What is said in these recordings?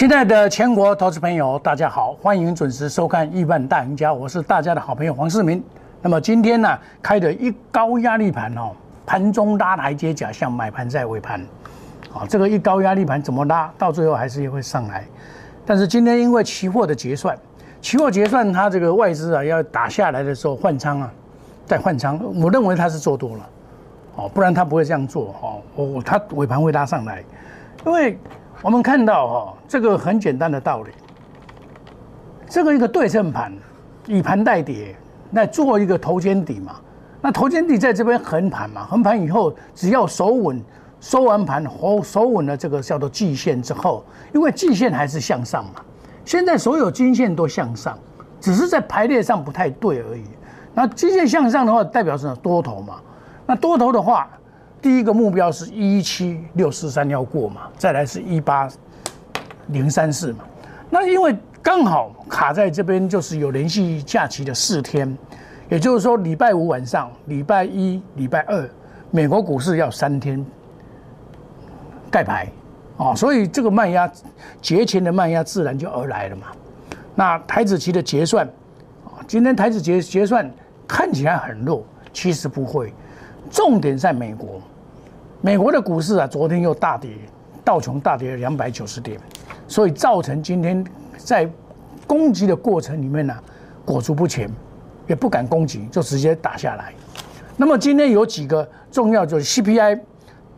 亲爱的全国投资朋友，大家好，欢迎准时收看《亿万大赢家》，我是大家的好朋友黄世明。那么今天呢，开的一高压力盘哦，盘中拉台阶假象，买盘在尾盘，啊，这个一高压力盘怎么拉，到最后还是会上来。但是今天因为期货的结算，期货结算它这个外资啊要打下来的时候换仓啊，再换仓，我认为它是做多了，哦，不然它不会这样做哦，我它尾盘会拉上来，因为。我们看到哈，这个很简单的道理，这个一个对称盘，以盘代跌，那做一个头肩底嘛。那头肩底在这边横盘嘛，横盘以后只要守稳，收完盘后守稳了这个叫做季线之后，因为季线还是向上嘛。现在所有均线都向上，只是在排列上不太对而已。那季线向上的话，代表是多头嘛。那多头的话。第一个目标是一七六四三要过嘛，再来是一八零三四嘛。那因为刚好卡在这边，就是有连续假期的四天，也就是说礼拜五晚上、礼拜一、礼拜二，美国股市要三天盖牌哦，所以这个卖压节前的卖压自然就而来了嘛。那台子期的结算啊，今天台子结结算看起来很弱，其实不会，重点在美国。美国的股市啊，昨天又大跌，道琼大跌了两百九十点，所以造成今天在攻击的过程里面呢，裹足不前，也不敢攻击，就直接打下来。那么今天有几个重要，就是 CPI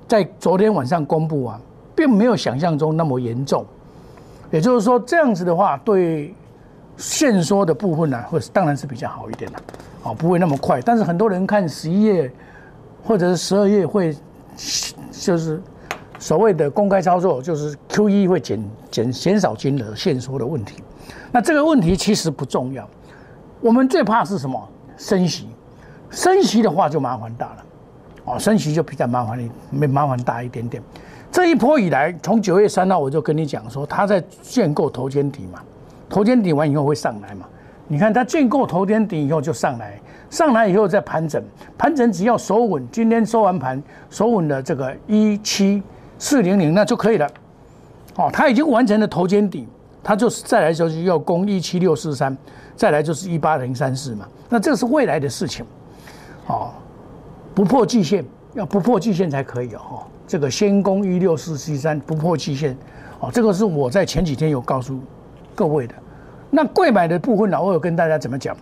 在昨天晚上公布啊，并没有想象中那么严重，也就是说这样子的话，对限缩的部分呢，会当然是比较好一点的，哦，不会那么快。但是很多人看十一月或者是十二月会。就是所谓的公开操作，就是 Q E 会减减减少金额限缩的问题。那这个问题其实不重要，我们最怕是什么？升息，升息的话就麻烦大了。哦，升息就比较麻烦，没麻烦大一点点。这一波以来，从九月三号我就跟你讲说，它在建构头肩底嘛，头肩底完以后会上来嘛。你看它建构头肩底以后就上来。上来以后再盘整，盘整只要守稳，今天收完盘守稳了这个一七四零零，那就可以了。哦，它已经完成了头肩底，它就是再来就是要攻一七六四三，再来就是一八零三四嘛。那这是未来的事情。哦，不破季线，要不破季线才可以哦。这个先攻一六四七三，不破季线。哦，这个是我在前几天有告诉各位的。那贵买的部分呢，我有跟大家怎么讲？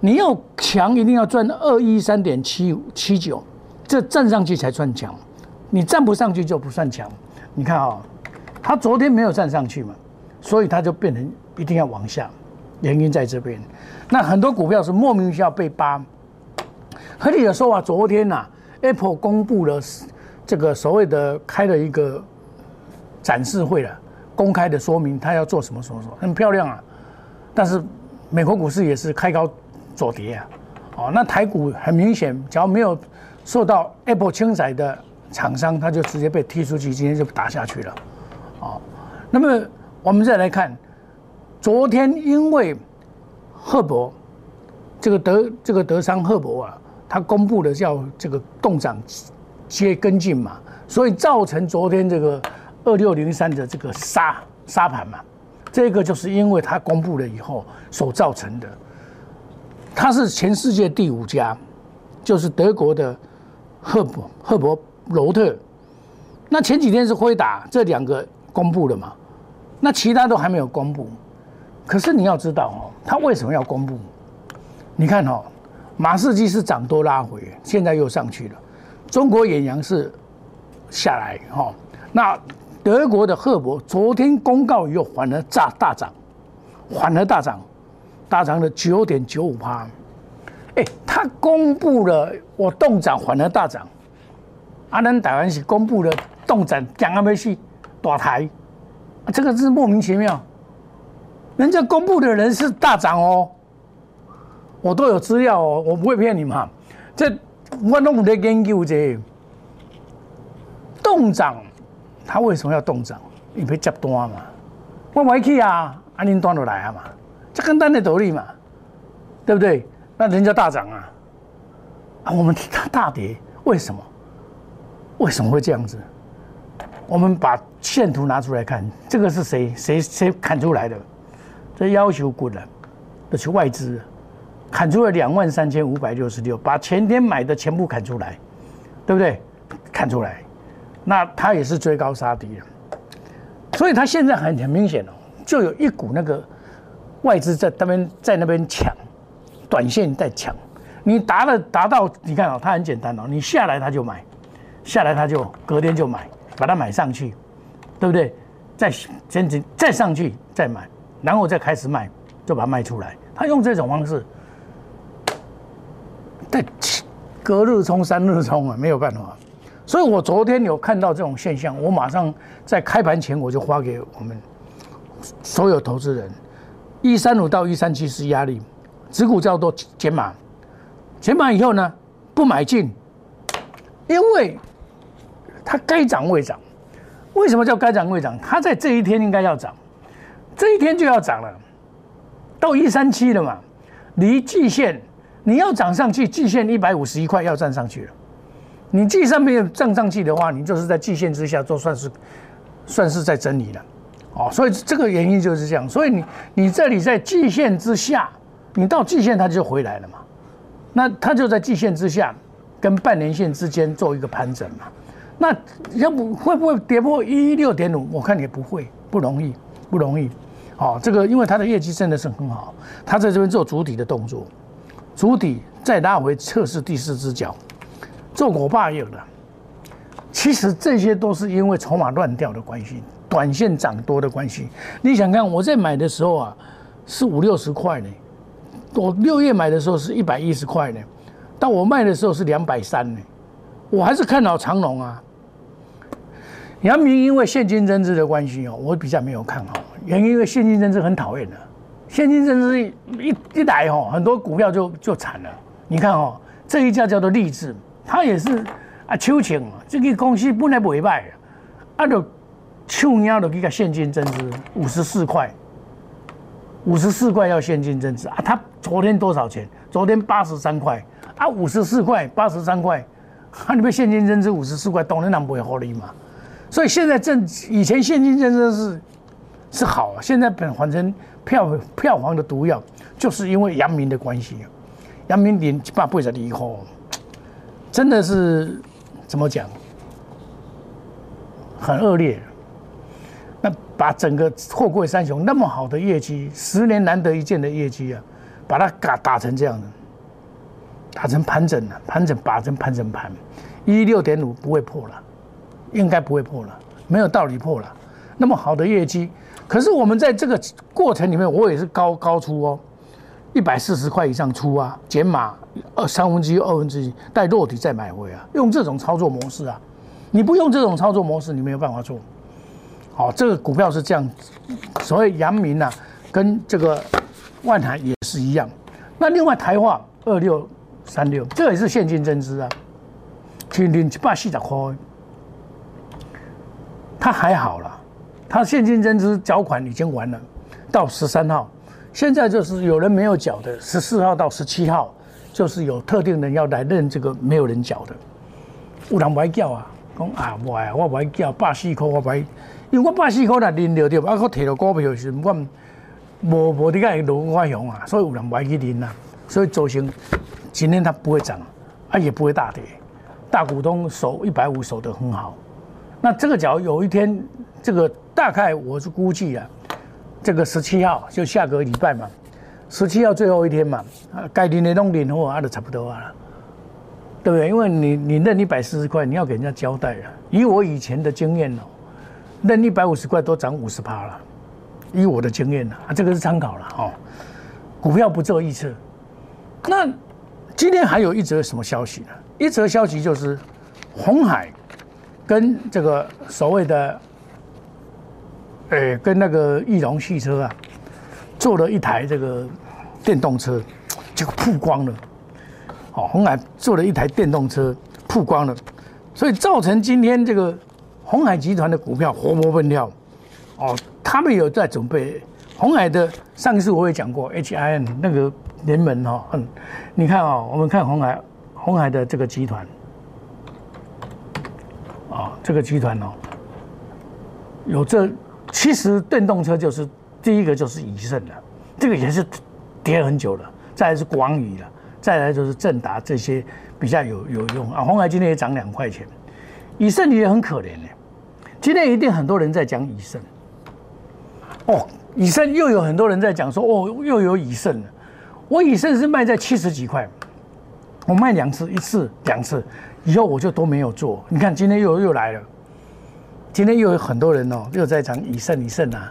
你要强，一定要赚二一三点七五七九，这站上去才算强，你站不上去就不算强。你看啊，它昨天没有站上去嘛，所以它就变成一定要往下，原因在这边。那很多股票是莫名其妙被扒。合理的说啊，昨天呐，Apple 公布了这个所谓的开了一个展示会了，公开的说明它要做什么什么什么，很漂亮啊。但是美国股市也是开高。左跌啊，哦，那台股很明显，只要没有受到 Apple 清仔的厂商，它就直接被踢出去，今天就打下去了，哦，那么我们再来看，昨天因为赫伯这个德这个德商赫伯啊，他公布的叫这个动涨接跟进嘛，所以造成昨天这个二六零三的这个杀杀盘嘛，这个就是因为它公布了以后所造成的。它是全世界第五家，就是德国的赫伯赫伯罗特。那前几天是辉达这两个公布了嘛？那其他都还没有公布。可是你要知道哦，它为什么要公布？你看哦，马士基是涨多拉回，现在又上去了。中国远洋是下来哈。那德国的赫伯昨天公告以后反而炸大涨，反而大涨。大涨了九点九五趴，哎，他公布了我动涨反而大涨，阿南台湾是公布了动涨讲阿没戏大台，这个是莫名其妙，人家公布的人是大涨哦，我都有资料哦，我不会骗你嘛，这我都有在研究这动涨，他为什么要动涨？因为接单嘛，我买去啊，阿您端落来啊嘛。这跟单的斗笠嘛，对不对？那人家大涨啊，啊，我们大跌，为什么？为什么会这样子？我们把线图拿出来看，这个是谁谁谁砍出来的？这要求过了，这是外资砍出了两万三千五百六十六，把前天买的全部砍出来，对不对？砍出来，那他也是追高杀低了，所以他现在很很明显哦，就有一股那个外资在那边在那边抢，短线在抢，你达了达到，你看哦，它很简单哦，你下来他就买，下来他就隔天就买。把它买上去，对不对？再先进再上去再买，然后再开始卖，就把它卖出来。他用这种方式，在隔日冲三日冲啊，没有办法。所以我昨天有看到这种现象，我马上在开盘前我就发给我们所有投资人：一三五到一三七是压力，持股叫做减码，减码以后呢不买进，因为。它该涨未涨，为什么叫该涨未涨？它在这一天应该要涨，这一天就要涨了，到一三七了嘛，离季线你要涨上去，季线一百五十一块要站上去了。你季上没有站上去的话，你就是在季线之下做，算是算是在整理了，哦，所以这个原因就是这样。所以你你这里在季线之下，你到季线它就回来了嘛，那它就在季线之下跟半年线之间做一个盘整嘛。那要不会不会跌破一六点五？我看也不会，不容易，不容易。哦，这个因为它的业绩真的是很好，它在这边做主体的动作，主体再拉回测试第四只脚，做我爸有的。其实这些都是因为筹码乱掉的关系，短线涨多的关系。你想看我在买的时候啊，是五六十块呢，我六月买的时候是一百一十块呢，但我卖的时候是两百三呢，我还是看好长龙啊。阳明因为现金增资的关系哦，我比较没有看好。原因因为现金增资很讨厌的，现金增资一一来哦，很多股票就就惨了。你看哦，这一家叫做立志，他也是啊，秋情这个公司本来不会卖的，啊，就秋鸟的一个现金增值五十四块，五十四块要现金增值啊。他昨天多少钱？昨天八十三块啊，五十四块八十三块，啊，你们现金增值五十四块，当然人不会获利嘛。所以现在正以前现金真的是是好，啊现在本换成票票房的毒药，就是因为阳明的关系。阳明连把背着以后，真的是怎么讲，很恶劣。那把整个货柜三雄那么好的业绩，十年难得一见的业绩啊，把它打打成这样的，打成盘整了，盘整把成盘整盘，一六点五不会破了。应该不会破了，没有道理破了。那么好的业绩，可是我们在这个过程里面，我也是高高出哦，一百四十块以上出啊，减码二三分之一、二分之一，带落底再买回啊，用这种操作模式啊。你不用这种操作模式，你没有办法做。好，这个股票是这样，所谓阳明啊，跟这个万海也是一样。那另外台化二六三六，这也是现金增资啊，天天一百四十块。它还好了，它现金增资缴款已经完了，到十三号，现在就是有人没有缴的，十四号到十七号，就是有特定人要来认这个没有人缴的，有人不爱缴啊，讲啊不爱，我不爱缴，百四块我不爱，因为我百四块来认了对吧？啊，我摕到股票时，我无无啲个路我用啊，所以有人不爱去认啊，所以造成今天它不会涨，啊也不会大跌，大股东守一百五守得很好。那这个脚有一天，这个大概我是估计啊，这个十七号就下个礼拜嘛，十七号最后一天嘛，啊，该领的都领货啊，都差不多啊，对不对？因为你你认一百四十块，你要给人家交代啊。以我以前的经验哦，认一百五十块都涨五十趴了，以我的经验，啊，这个是参考了哦。股票不做预测。那今天还有一则什么消息呢？一则消息就是红海。跟这个所谓的，诶，跟那个翼龙汽车啊，做了一台这个电动车，结果曝光了。哦，红海做了一台电动车曝光了，所以造成今天这个红海集团的股票活蹦乱跳。哦，他们有在准备红海的，上一次我也讲过，H I N 那个联盟哈，嗯，你看啊，我们看红海，红海的这个集团。啊，这个集团哦，有这，其实电动车就是第一个就是以盛了，这个也是跌很久了，再来是广宇了，再来就是正达这些比较有有用啊。红海今天也涨两块钱，以盛也很可怜呢。今天一定很多人在讲以盛，哦，以盛又有很多人在讲说哦，又有以盛了。我以盛是卖在七十几块，我卖两次，一次两次，以后我就都没有做。你看今天又又来了。今天又有很多人哦，又在讲以盛以盛啊，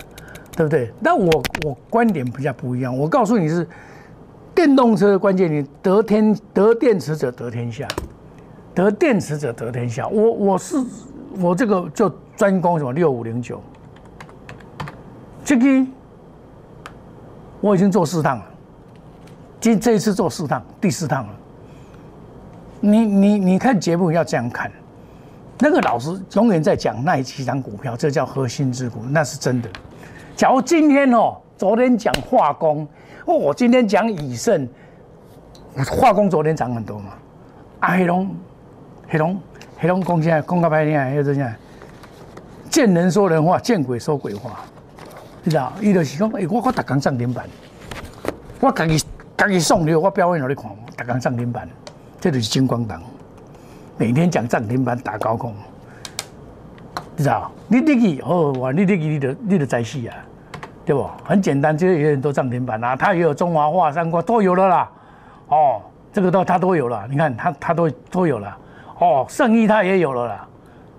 对不对？那我我观点比较不一样。我告诉你是电动车的关键，你得天得电池者得天下，得电池者得天下。我我是我这个就专攻什么六五零九，这个我已经做四趟了，今这一次做四趟，第四趟了。你你你看节目要这样看。那个老师永远在讲那几张股票，这叫核心之股，那是真的。假如今天哦，昨天讲化工，哦，我今天讲以盛，化工昨天涨很多嘛。啊，黑龙，黑龙，黑龙讲起来，讲到白天还是怎样？见人说人话，见鬼说鬼话，知道？伊就是讲，哎，我我逐工涨停板，我家己家己送你，我表演让你看，逐工涨停板，这就是金光党。每天讲涨停板打高空，你知道？你你去哦，哇！你你去你的你的在戏啊，对不？很简单，这些有很多涨停板啊，它也有中华化、三国都有了啦。哦，这个都它都有了，你看它它都都有了。哦，圣衣它也有了啦，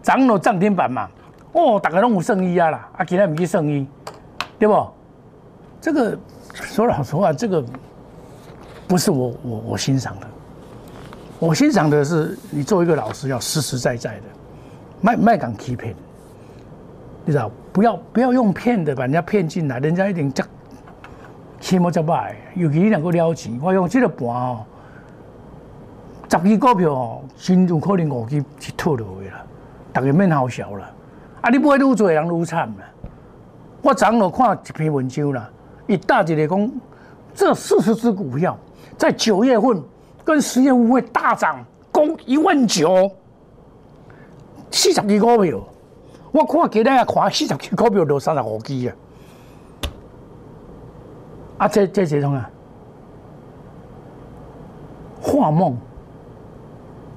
涨了涨停板嘛。哦，大家拢有圣衣啊啦，啊，今天唔去圣衣，对不？这个说老实话，这个不是我我我欣赏的。我欣赏的是你作为一个老师要实实在在的，卖卖敢欺骗，你知道？不要不要用骗的把人家骗进来，人家一定这起码这卖，尤其你两个了钱，我用这个盘哦，十支股票哦，真有可能五支是吐落去了，大家免好笑了。啊，你不会愈做人愈惨了。我昨日看一篇文章啦，一大一个讲，这四十只股票在九月份。跟十月份会大涨，攻一万九，四十几股票，我看今日也看四十几股票都三十五支啊！啊，这这谁种啊？画梦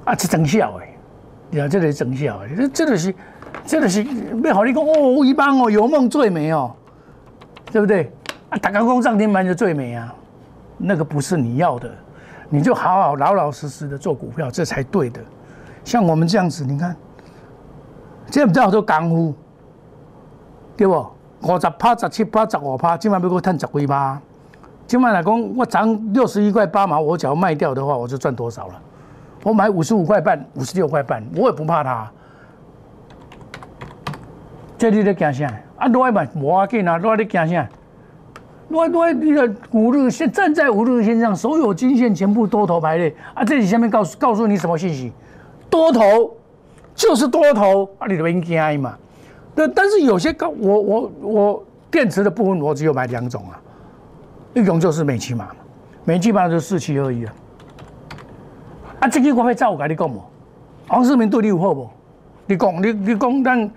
啊，是真效诶！你看这个是真效诶，这这个是，这个是要好你讲哦，一般哦，有梦最美哦，对不对？啊，大家讲涨停板就最美啊，那个不是你要的。你就好好老老实实的做股票，这才对的。像我们这样子，你看，这不叫做功夫，对不？五十趴、十七趴、十五趴，今晚要给我赚十几趴。今晚来讲，我涨六十一块八毛，我只要卖掉的话，我就赚多少了？我买五十五块半、五十六块半，我也不怕它。这你在惊啥？啊，落来无要紧啊，落来你惊啥？我我你的五日线站在五日线上，所有均线全部多头排列啊！这里下面告诉告诉你什么信息？多头就是多头啊！你的 N K I 嘛？对，但是有些高我我我电池的部分我只有买两种啊，一种就是美骑马，美骑马就四七二一啊。啊，这个我会照我跟你讲嘛。黄世明对你有好不？你讲你你讲咱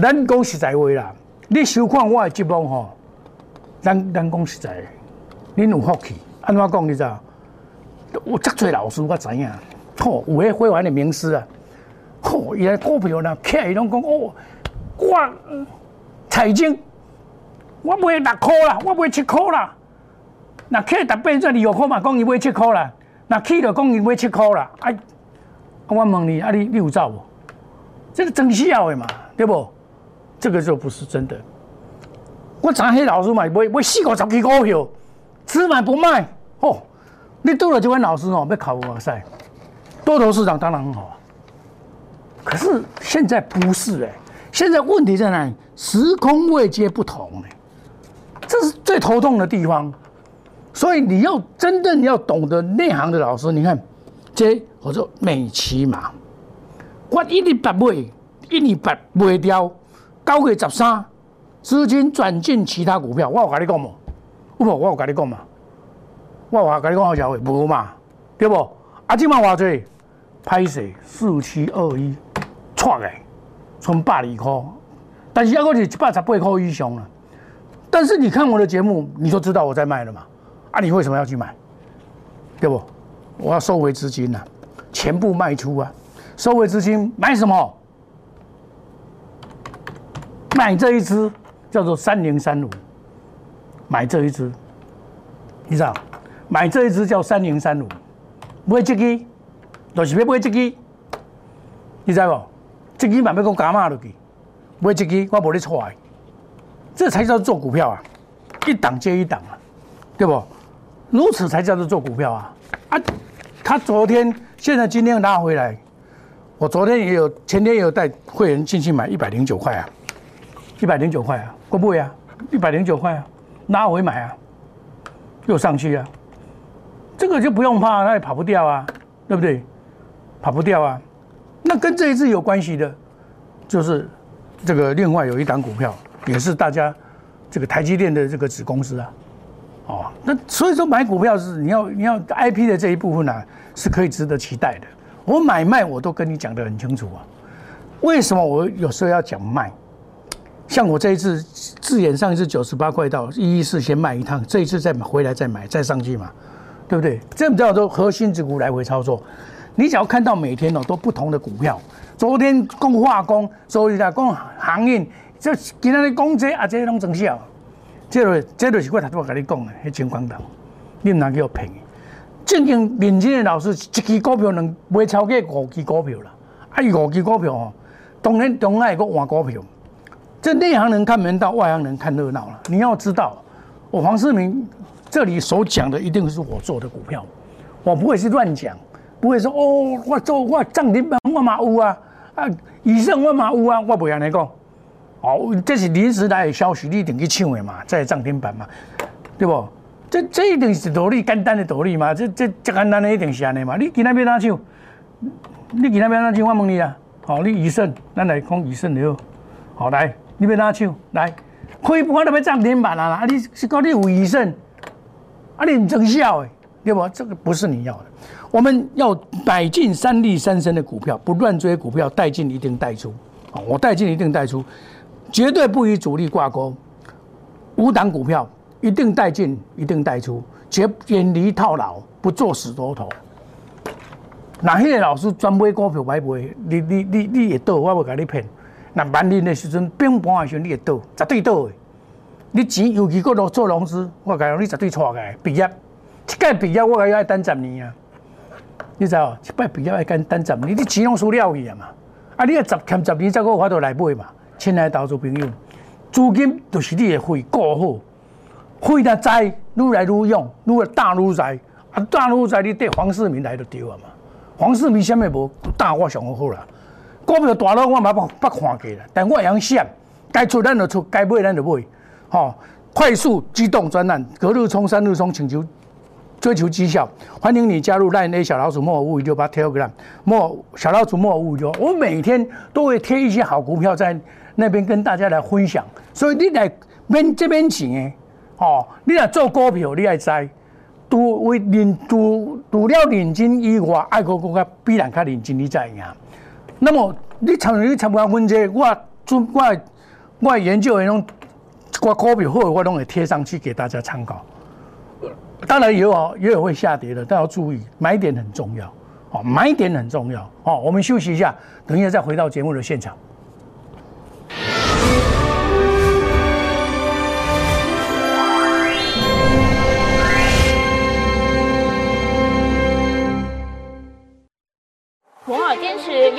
咱讲实在话啦，你收看我的节目吼。咱咱讲实在，恁有福气。安怎讲你知道？有遮侪老师我知影，吼，有迄辉煌的名师啊，吼，伊个股票呢，客伊拢讲哦，我财经，我买六箍啦，我买七箍啦。那客逐八转二五箍嘛，讲伊买七箍啦。那去了讲伊买七箍啦。哎，我问你，啊，你你有走无？这个真要的嘛，对不？这个就不是真的。我昨黑老师买买买四五十支股票，只买不卖。哦，你读了这位老师哦，要考我赛，多头市场当然很好。可是现在不是哎，现在问题在哪里？时空位阶不同哎，这是最头痛的地方。所以你要真正要懂得内行的老师，你看，这我说美骑马，我一年八买，一年八卖掉，九月十三。资金转进其他股票，我有跟你讲嘛？有无？我有跟你讲嘛？我有跟你讲好消息，无嘛？对不？啊，今晚偌济，拍势四七二一，错个，从百二块但是要过是一百十八块以上了。但是你看我的节目，你就知道我在卖了嘛？啊，你为什么要去买？对不？我要收回资金呐，全部卖出啊！收回资金买什么？买这一支叫做三零三五，买这一支，你知道？买这一支叫三零三五，买这支，就是要买这支，你知不？这支慢慢我加码落去，买这支我无咧错的，这才叫做股票啊！一档接一档啊，对不？如此才叫做做股票啊！啊，他昨天、现在、今天拉回来，我昨天也有，前天也有带会员进去买一百零九块啊。一百零九块啊，过不会啊？一百零九块啊，拉回买啊，又上去啊，这个就不用怕，它也跑不掉啊，对不对？跑不掉啊。那跟这一次有关系的，就是这个另外有一档股票，也是大家这个台积电的这个子公司啊。哦，那所以说买股票是你要你要 I P 的这一部分呢，是可以值得期待的。我买卖我都跟你讲得很清楚啊。为什么我有时候要讲卖？像我这一次自演上一次九十八块到一一四先卖一趟，这一次再回来再买再上去嘛，对不对？这叫做核心之股来回操作。你只要看到每天哦都不同的股票，昨天讲化工，昨日来讲航运，这今天你讲这啊这些拢真笑，这个这就是我头先我跟你讲的，迄情况头，你唔能叫骗。正经认真的老师，一支股票能买超过五支股票啦，啊，五支股票哦，当然中爱个换股票。这内行人看门道，外行人看热闹了。你要知道，我黄世明这里所讲的一定是我做的股票，我不会是乱讲，不会说哦，我做我涨停板我嘛有啊，啊，以上我嘛有啊，我不会安尼讲。哦，这是临时来的消息，你一定去抢的嘛，在涨停板嘛，对不？这这一定是道理，简单的道理嘛，这这这简单的一定是安尼嘛。你今天要哪抢？你今天要哪抢？我问你啊，好，你以胜，咱来讲以胜了，好来。你要哪手来？可以不管那要涨停板啊！啊，你是讲你有医生，啊，你唔成效诶，对不？这个不是你要的。我们要买进三利三升的股票，不乱追股票，带进一定带出。啊，我带进一定带出，绝对不与主力挂钩。五档股票一定带进，一定带出，绝远离套牢，不做死多头。那迄个老师专买股票买不？你你你你也倒，我会甲你骗。那万年的时阵，冰盘的时候你会倒，绝对倒的。你钱尤其搁落做融资，我讲你绝对错的。毕业，一届毕业我讲要等十年啊。你知道？一摆毕业要等等十年，你钱拢输了去啊嘛。啊，你要十欠十年才搁有法度来买嘛。亲爱的投资朋友，资金就是你的费过好，费若在愈来愈用，愈大愈在。啊，大愈在你对黄世明来就对啊嘛。黄世明什么无大我上好啦。股票大了，我嘛不不看过了，但我会想，该出咱就出，该买咱就买，吼！快速机动专栏，隔日冲，三日冲，请求追求绩效，欢迎你加入 Line A 小老鼠莫五五六八 Telegram 莫小老鼠莫五五六，我每天都会贴一些好股票在那边跟大家来分享，所以你来免这边钱诶，哦，你来做股票，你爱知，除为领除除了领金以外，爱国国家必然较领金，你知影。那么你参你参加分析，我准我我研究的种我股票好，我拢会贴上去给大家参考。当然也有也有会下跌的，但要注意买点很重要。哦，买点很重要。哦，我们休息一下，等一下再回到节目的现场。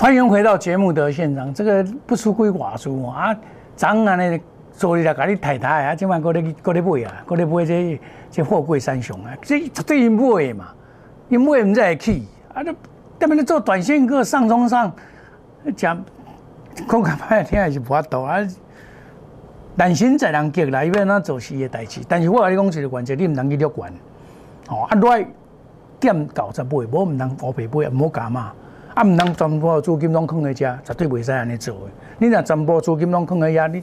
欢迎回到节目的现场。这个不出归寡书啊，张安尼做你来甲你太太啊，今晚过来过来买啊，过来买这这货柜三雄啊，这绝对因买嘛，因买唔再去啊，你特别你做短线客上中上讲，讲讲歹听还是无法度啊。担心在人激来，要那做事的代志。但是我跟你讲一个原则，你唔能去乐观。哦，啊，来点九十倍，无唔能五百倍，唔好加嘛。啊，唔通全部资金拢放在遮，绝对袂使安尼做的。你若全部资金拢放在遐，你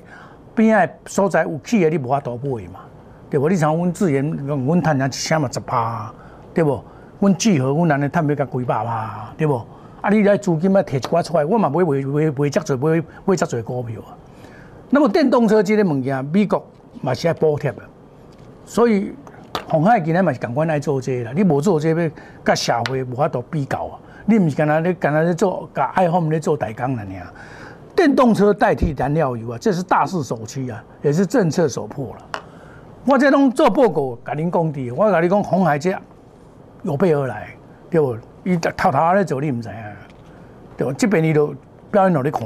边仔所在有企业，你无法度买嘛，对无？你像阮自然，阮趁啊一声嘛十趴，对无？阮聚合，阮安尼趁要甲几百趴，对无？啊，你来资金要摕一寡出来，我嘛买买买买遮侪买买遮侪股票啊。那么电动车这个物件，美国嘛是爱补贴的，所以红海今日嘛是共款爱做这啦。你无做这个，甲社会无法度比较啊。你毋是干那你干那咧做，甲 iPhone 咧做代工了呢？电动车代替燃料油啊，这是大势所趋啊，也是政策所迫了。我这拢做报告，甲您讲的，我甲你讲红海这有备而来，对不？伊偷偷咧做，你毋知影，对不？这边伊都表演落咧看，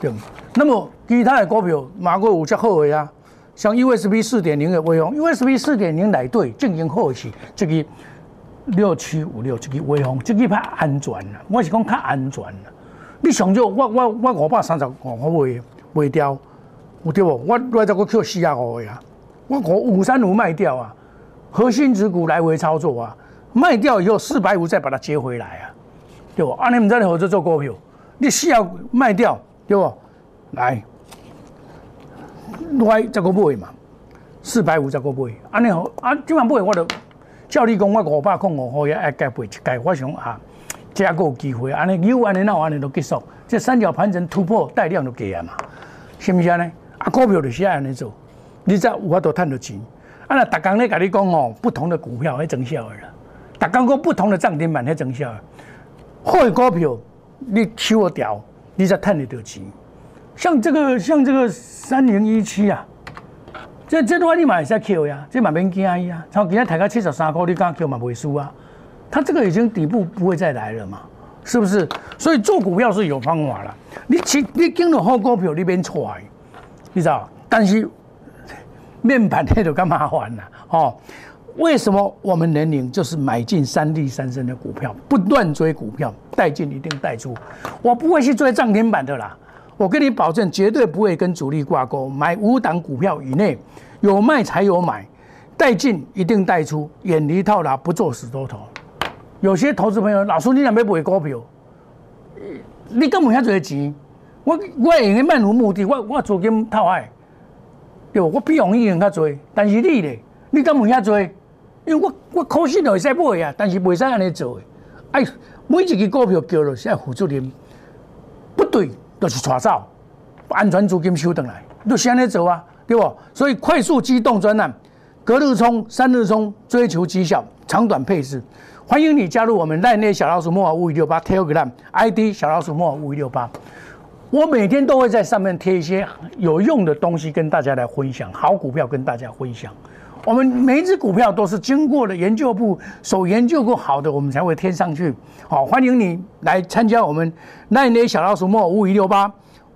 对不？那么其他的股票，马过有较好的啊，像 USB 四点零的威风，USB 四点零来对进行后期，这个六七五六这个微风，这个较安全啦。我是讲较安全啦。你上少我我我五百三十五我卖卖掉，有对不？我来这个 Q 四啊五的啊，我五五三五卖掉啊，核心持股来回操作啊，卖掉以后四百五再把它接回来啊，对不？啊，你们在合作做股票，你需要卖掉，对不？来，来再个买嘛，四百五再个买，安尼好啊！今晚买我就照你讲，我五百块五块也爱加赔一加，我想啊，这个有机会，安尼有安尼那安尼都结束，这三角盘整突破带量就给啊嘛，是不是呢？啊，股票就是安尼做，你再有法度赚到钱。啊，那逐工咧甲你讲哦，不同的股票会增效的啦，逐工讲不同的涨停板会增效的，好的股票你收得掉，你才赚得到钱。像这个，像这个三零一七啊，这这的话你买也是 Q 呀，这买免惊伊啊。从今天抬到七十三块，你刚 Q 嘛不会输啊。它这个已经底部不会再来了嘛，是不是？所以做股票是有方法了。你去你跟了好股票，你别错，你知道？但是面板那就干麻烦了哦。为什么我们年龄就是买进三利三升的股票，不断追股票，带进一定带出，我不会去追涨停板的啦。我跟你保证，绝对不会跟主力挂钩。买五档股票以内，有卖才有买，带进一定带出，远离套牢，不做死多头。有些投资朋友，老师你若要买股票，你根本遐侪钱，我我用个漫无目的，我我资金套海，对？我比容易用较多，但是你咧，你根本遐侪，因为我我可信就会使买啊，但是袂使安尼做。哎，每一支股票叫了，现在付出任。就是抓走，安全资金收回来，就先来做啊，对不？所以快速机动专案，隔日冲、三日冲，追求绩效，长短配置。欢迎你加入我们赖内小老鼠莫尔五五六八 Telegram ID 小老鼠莫尔五五六八，我每天都会在上面贴一些有用的东西跟大家来分享，好股票跟大家分享。我们每一只股票都是经过了研究部所研究过好的，我们才会贴上去。好，欢迎你来参加我们那年小老鼠莫五一六八，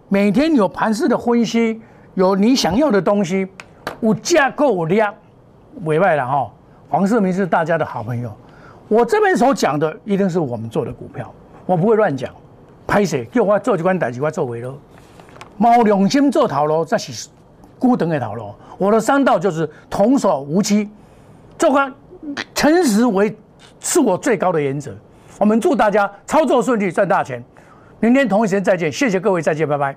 每天有盘式的分析，有你想要的东西，有架构量，委外了哈。黄世明是大家的好朋友，我这边所讲的一定是我们做的股票，我不会乱讲。拍谁叫我做这款代志，我做为了，猫良心做头路，这是。孤等的头路，我的三道就是童叟无欺，做官诚实为是我最高的原则。我们祝大家操作顺利，赚大钱。明天同一时间再见，谢谢各位，再见，拜拜。